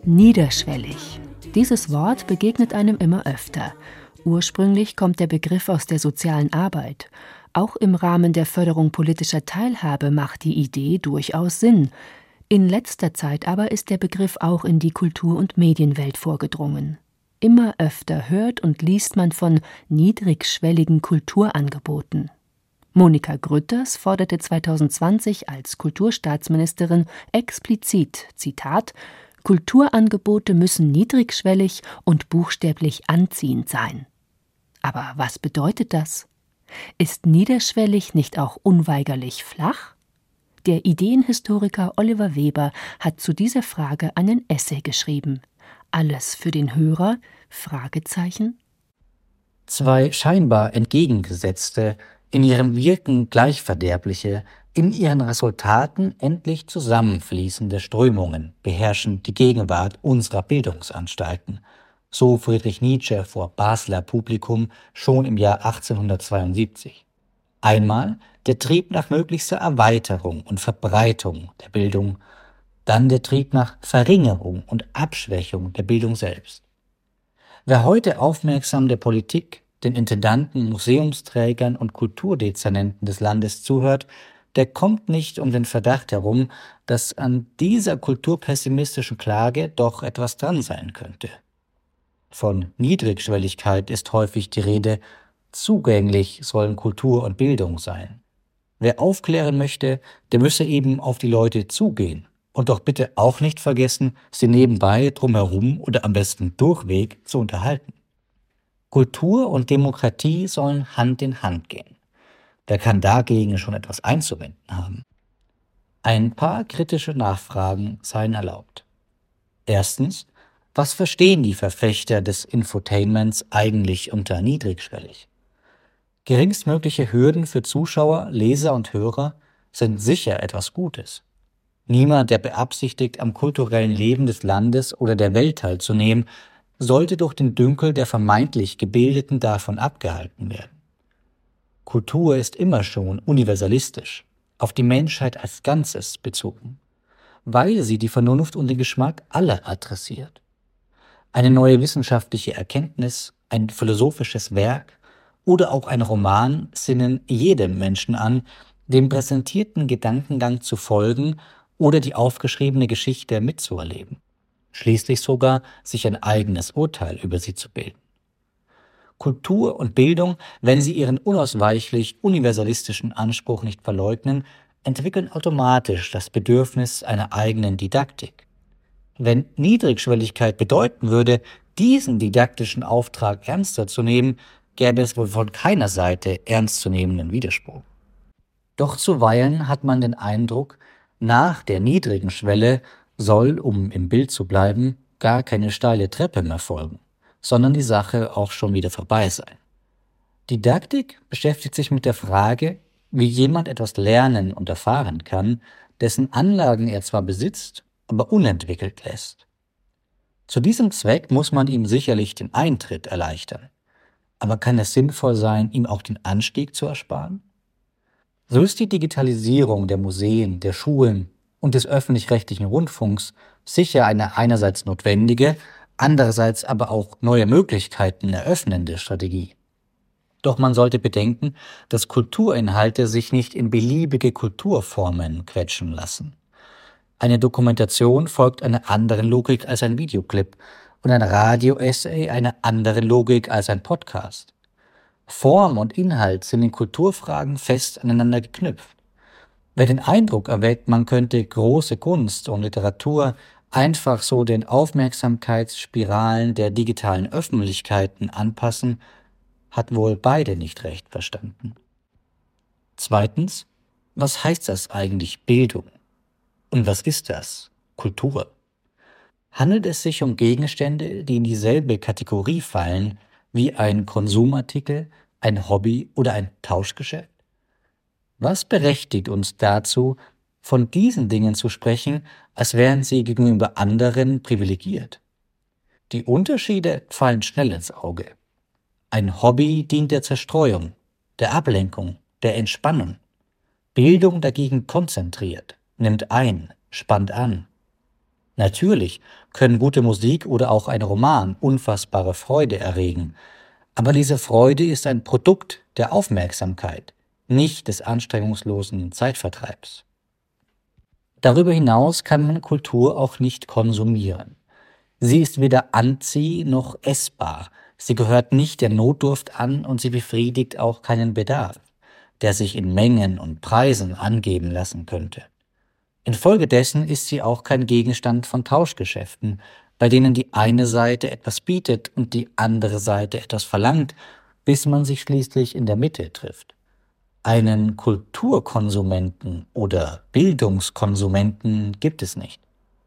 [SPEAKER 1] Niederschwellig. Dieses Wort begegnet einem immer öfter. Ursprünglich kommt der Begriff aus der sozialen Arbeit. Auch im Rahmen der Förderung politischer Teilhabe macht die Idee durchaus Sinn. In letzter Zeit aber ist der Begriff auch in die Kultur- und Medienwelt vorgedrungen. Immer öfter hört und liest man von niedrigschwelligen Kulturangeboten. Monika Grütters forderte 2020 als Kulturstaatsministerin explizit, Zitat, Kulturangebote müssen niedrigschwellig und buchstäblich anziehend sein. Aber was bedeutet das? Ist niederschwellig nicht auch unweigerlich flach? Der Ideenhistoriker Oliver Weber hat zu dieser Frage einen Essay geschrieben. Alles für den Hörer? Fragezeichen.
[SPEAKER 10] Zwei scheinbar entgegengesetzte, in ihrem Wirken gleichverderbliche, in ihren Resultaten endlich zusammenfließende Strömungen beherrschen die Gegenwart unserer Bildungsanstalten, so Friedrich Nietzsche vor Basler Publikum schon im Jahr 1872. Einmal der Trieb nach möglichster Erweiterung und Verbreitung der Bildung, dann der Trieb nach Verringerung und Abschwächung der Bildung selbst. Wer heute aufmerksam der Politik, den Intendanten, Museumsträgern und Kulturdezernenten des Landes zuhört, der kommt nicht um den Verdacht herum, dass an dieser kulturpessimistischen Klage doch etwas dran sein könnte. Von Niedrigschwelligkeit ist häufig die Rede, zugänglich sollen Kultur und Bildung sein. Wer aufklären möchte, der müsse eben auf die Leute zugehen und doch bitte auch nicht vergessen, sie nebenbei drumherum oder am besten durchweg zu unterhalten. Kultur und Demokratie sollen Hand in Hand gehen. Wer kann dagegen schon etwas einzuwenden haben? Ein paar kritische Nachfragen seien erlaubt. Erstens, was verstehen die Verfechter des Infotainments eigentlich unter niedrigschwellig? Geringstmögliche Hürden für Zuschauer, Leser und Hörer sind sicher etwas Gutes. Niemand, der beabsichtigt, am kulturellen Leben des Landes oder der Welt teilzunehmen, sollte durch den Dünkel der vermeintlich Gebildeten davon abgehalten werden. Kultur ist immer schon universalistisch, auf die Menschheit als Ganzes bezogen, weil sie die Vernunft und den Geschmack aller adressiert. Eine neue wissenschaftliche Erkenntnis, ein philosophisches Werk oder auch ein Roman sinnen jedem Menschen an, dem präsentierten Gedankengang zu folgen oder die aufgeschriebene Geschichte mitzuerleben, schließlich sogar sich ein eigenes Urteil über sie zu bilden. Kultur und Bildung, wenn sie ihren unausweichlich universalistischen Anspruch nicht verleugnen, entwickeln automatisch das Bedürfnis einer eigenen Didaktik. Wenn Niedrigschwelligkeit bedeuten würde, diesen didaktischen Auftrag ernster zu nehmen, gäbe es wohl von keiner Seite ernstzunehmenden Widerspruch. Doch zuweilen hat man den Eindruck, nach der niedrigen Schwelle soll, um im Bild zu bleiben, gar keine steile Treppe mehr folgen sondern die Sache auch schon wieder vorbei sein. Didaktik beschäftigt sich mit der Frage, wie jemand etwas lernen und erfahren kann, dessen Anlagen er zwar besitzt, aber unentwickelt lässt. Zu diesem Zweck muss man ihm sicherlich den Eintritt erleichtern. Aber kann es sinnvoll sein, ihm auch den Anstieg zu ersparen? So ist die Digitalisierung der Museen, der Schulen und des öffentlich-rechtlichen Rundfunks sicher eine einerseits notwendige, andererseits aber auch neue Möglichkeiten eröffnende Strategie. Doch man sollte bedenken, dass Kulturinhalte sich nicht in beliebige Kulturformen quetschen lassen. Eine Dokumentation folgt einer anderen Logik als ein Videoclip und ein Radio-Essay einer anderen Logik als ein Podcast. Form und Inhalt sind in Kulturfragen fest aneinander geknüpft. Wer den Eindruck erweckt, man könnte große Kunst und Literatur einfach so den Aufmerksamkeitsspiralen der digitalen Öffentlichkeiten anpassen, hat wohl beide nicht recht verstanden. Zweitens, was heißt das eigentlich Bildung? Und was ist das Kultur? Handelt es sich um Gegenstände, die in dieselbe Kategorie fallen wie ein Konsumartikel, ein Hobby oder ein Tauschgeschäft? Was berechtigt uns dazu, von diesen Dingen zu sprechen, als wären sie gegenüber anderen privilegiert. Die Unterschiede fallen schnell ins Auge. Ein Hobby dient der Zerstreuung, der Ablenkung, der Entspannung. Bildung dagegen konzentriert, nimmt ein, spannt an. Natürlich können gute Musik oder auch ein Roman unfassbare Freude erregen, aber diese Freude ist ein Produkt der Aufmerksamkeit, nicht des anstrengungslosen Zeitvertreibs. Darüber hinaus kann man Kultur auch nicht konsumieren. Sie ist weder anzieh noch essbar. Sie gehört nicht der Notdurft an und sie befriedigt auch keinen Bedarf. der sich in Mengen und Preisen angeben lassen könnte. Infolgedessen ist sie auch kein Gegenstand von Tauschgeschäften, bei denen die eine Seite etwas bietet und die andere Seite etwas verlangt, bis man sich schließlich in der Mitte trifft. Einen Kulturkonsumenten oder Bildungskonsumenten gibt es nicht,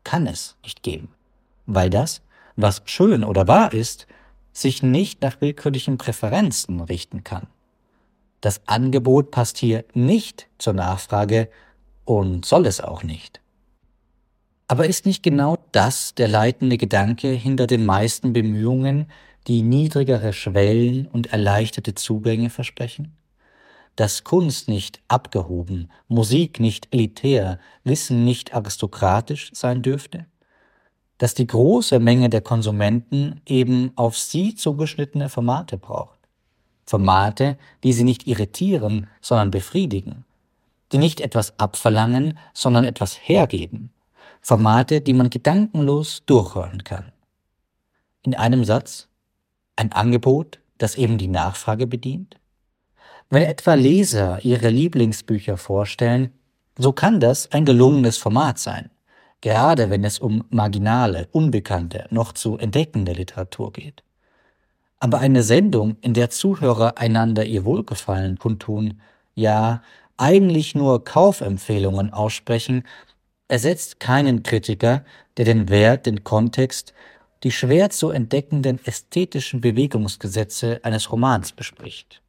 [SPEAKER 10] kann es nicht geben, weil das, was schön oder wahr ist, sich nicht nach willkürlichen Präferenzen richten kann. Das Angebot passt hier nicht zur Nachfrage und soll es auch nicht. Aber ist nicht genau das der leitende Gedanke hinter den meisten Bemühungen, die niedrigere Schwellen und erleichterte Zugänge versprechen? Dass Kunst nicht abgehoben, Musik nicht elitär, Wissen nicht aristokratisch sein dürfte? Dass die große Menge der Konsumenten eben auf sie zugeschnittene Formate braucht? Formate, die sie nicht irritieren, sondern befriedigen, die nicht etwas abverlangen, sondern etwas hergeben, Formate, die man gedankenlos durchhören kann. In einem Satz ein Angebot, das eben die Nachfrage bedient? Wenn etwa Leser ihre Lieblingsbücher vorstellen, so kann das ein gelungenes Format sein, gerade wenn es um marginale, unbekannte, noch zu entdeckende Literatur geht. Aber eine Sendung, in der Zuhörer einander ihr Wohlgefallen kundtun, ja, eigentlich nur Kaufempfehlungen aussprechen, ersetzt keinen Kritiker, der den Wert, den Kontext, die schwer zu entdeckenden ästhetischen Bewegungsgesetze eines Romans bespricht.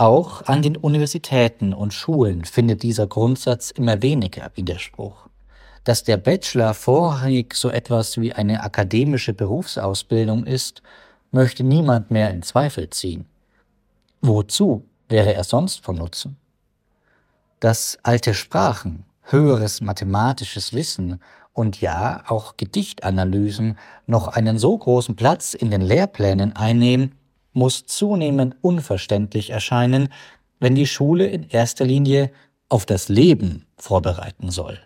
[SPEAKER 10] Auch an den Universitäten und Schulen findet dieser Grundsatz immer weniger Widerspruch. Dass der Bachelor vorrangig so etwas wie eine akademische Berufsausbildung ist, möchte niemand mehr in Zweifel ziehen. Wozu wäre er sonst von Nutzen? Dass alte Sprachen, höheres mathematisches Wissen und ja auch Gedichtanalysen noch einen so großen Platz in den Lehrplänen einnehmen, muss zunehmend unverständlich erscheinen, wenn die Schule in erster Linie auf das Leben vorbereiten soll.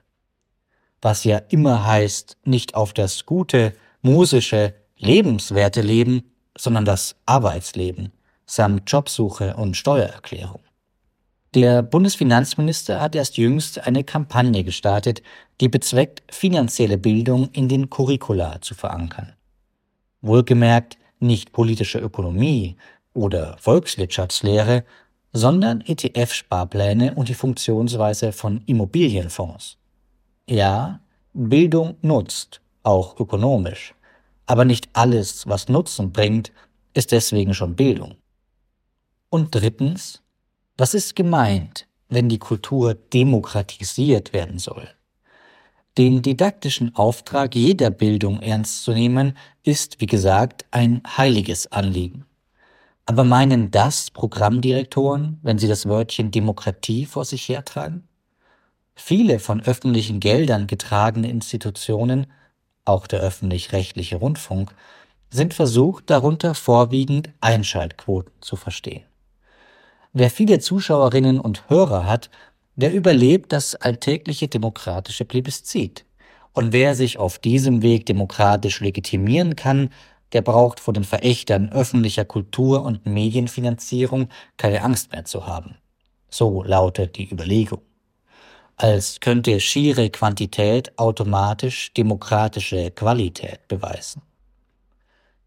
[SPEAKER 10] Was ja immer heißt, nicht auf das gute, musische, lebenswerte Leben, sondern das Arbeitsleben samt Jobsuche und Steuererklärung. Der Bundesfinanzminister hat erst jüngst eine Kampagne gestartet, die bezweckt, finanzielle Bildung in den Curricula zu verankern. Wohlgemerkt nicht politische Ökonomie oder Volkswirtschaftslehre, sondern ETF-Sparpläne und die Funktionsweise von Immobilienfonds. Ja, Bildung nutzt, auch ökonomisch. Aber nicht alles, was Nutzen bringt, ist deswegen schon Bildung. Und drittens, was ist gemeint, wenn die Kultur demokratisiert werden soll? Den didaktischen Auftrag jeder Bildung ernst zu nehmen, ist, wie gesagt, ein heiliges Anliegen. Aber meinen das Programmdirektoren, wenn sie das Wörtchen Demokratie vor sich hertragen? Viele von öffentlichen Geldern getragene Institutionen auch der öffentlich-rechtliche Rundfunk, sind versucht, darunter vorwiegend Einschaltquoten zu verstehen. Wer viele Zuschauerinnen und Hörer hat, der überlebt das alltägliche demokratische Plebiszit. Und wer sich auf diesem Weg demokratisch legitimieren kann, der braucht vor den Verächtern öffentlicher Kultur- und Medienfinanzierung keine Angst mehr zu haben. So lautet die Überlegung als könnte schiere Quantität automatisch demokratische Qualität beweisen.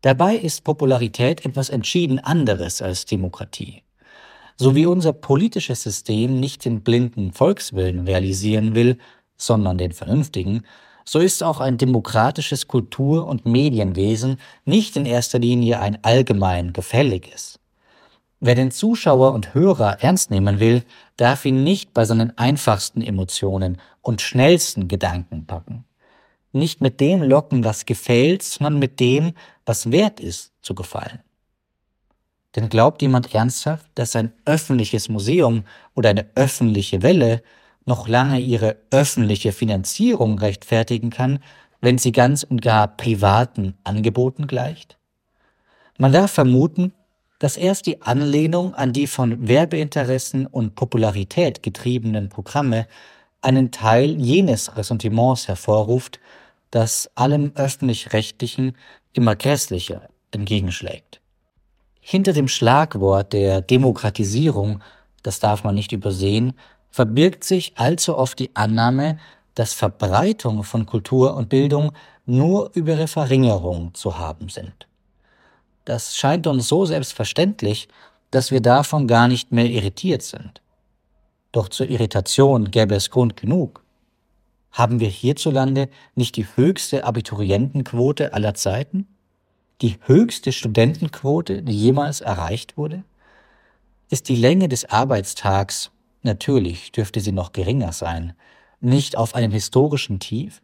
[SPEAKER 10] Dabei ist Popularität etwas entschieden anderes als Demokratie. So wie unser politisches System nicht den blinden Volkswillen realisieren will, sondern den vernünftigen, so ist auch ein demokratisches Kultur- und Medienwesen nicht in erster Linie ein allgemein gefälliges. Wer den Zuschauer und Hörer ernst nehmen will, darf ihn nicht bei seinen einfachsten Emotionen und schnellsten Gedanken packen. Nicht mit dem locken, was gefällt, sondern mit dem, was wert ist zu gefallen. Denn glaubt jemand ernsthaft, dass ein öffentliches Museum oder eine öffentliche Welle noch lange ihre öffentliche Finanzierung rechtfertigen kann, wenn sie ganz und gar privaten Angeboten gleicht? Man darf vermuten, dass erst die Anlehnung an die von Werbeinteressen und Popularität getriebenen Programme einen Teil jenes Ressentiments hervorruft, das allem öffentlich-rechtlichen immer grässlicher entgegenschlägt. Hinter dem Schlagwort der Demokratisierung das darf man nicht übersehen, verbirgt sich allzu oft die Annahme, dass Verbreitung von Kultur und Bildung nur über ihre Verringerung zu haben sind. Das scheint uns so selbstverständlich, dass wir davon gar nicht mehr irritiert sind. Doch zur Irritation gäbe es Grund genug. Haben wir hierzulande nicht die höchste Abiturientenquote aller Zeiten? Die höchste Studentenquote, die jemals erreicht wurde? Ist die Länge des Arbeitstags, natürlich dürfte sie noch geringer sein, nicht auf einem historischen Tief?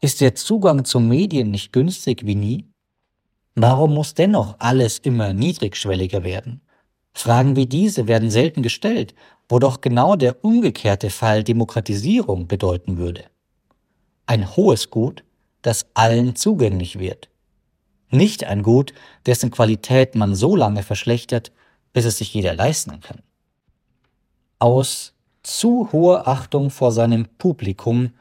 [SPEAKER 10] Ist der Zugang zu Medien nicht günstig wie nie? Warum muss dennoch alles immer niedrigschwelliger werden? Fragen wie diese werden selten gestellt, wo doch genau der umgekehrte Fall Demokratisierung bedeuten würde. Ein hohes Gut, das allen zugänglich wird. Nicht ein Gut, dessen Qualität man so lange verschlechtert, bis es sich jeder leisten kann. Aus zu hoher Achtung vor seinem Publikum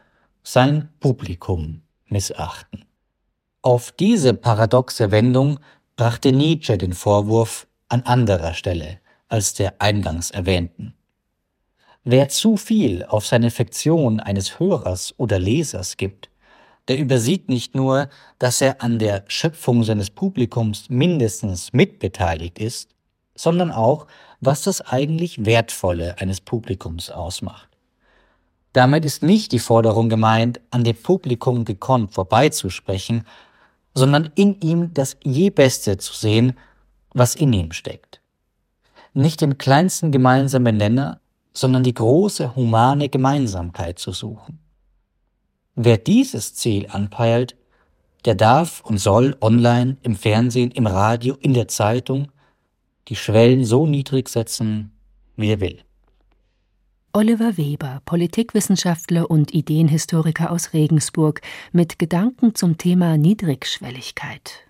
[SPEAKER 10] sein Publikum missachten. Auf diese paradoxe Wendung brachte Nietzsche den Vorwurf an anderer Stelle als der eingangs erwähnten. Wer zu viel auf seine Fiktion eines Hörers oder Lesers gibt, der übersieht nicht nur, dass er an der Schöpfung seines Publikums mindestens mitbeteiligt ist, sondern auch, was das eigentlich Wertvolle eines Publikums ausmacht. Damit ist nicht die Forderung gemeint, an dem Publikum gekonnt vorbeizusprechen sondern in ihm das je Beste zu sehen, was in ihm steckt. Nicht den kleinsten gemeinsamen Nenner, sondern die große humane Gemeinsamkeit zu suchen. Wer dieses Ziel anpeilt, der darf und soll online, im Fernsehen, im Radio, in der Zeitung die Schwellen so niedrig setzen, wie er will.
[SPEAKER 7] Oliver Weber, Politikwissenschaftler und Ideenhistoriker aus Regensburg, mit Gedanken zum Thema Niedrigschwelligkeit.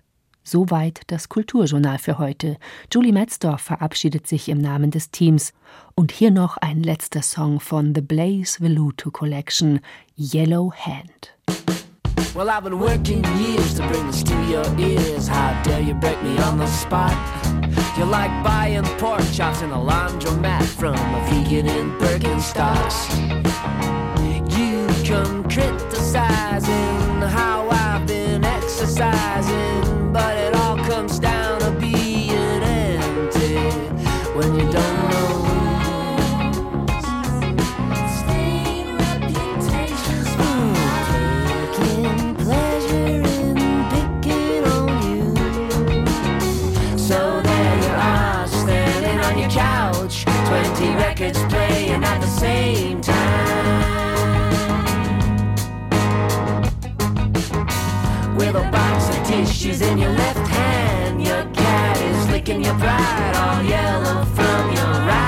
[SPEAKER 7] Soweit das Kulturjournal für heute. Julie Metzdorf verabschiedet sich im Namen des Teams. Und hier noch ein letzter Song von The Blaze Veluto Collection, Yellow Hand. Well, I've been working years to bring this to your ears. How dare you break me on the spot? You're like buying pork chops in a laundromat from a vegan in Birkenstocks. You come criticizing how I've been exercising, With a box of tissues in your left hand, licking your pride, all yellow from your right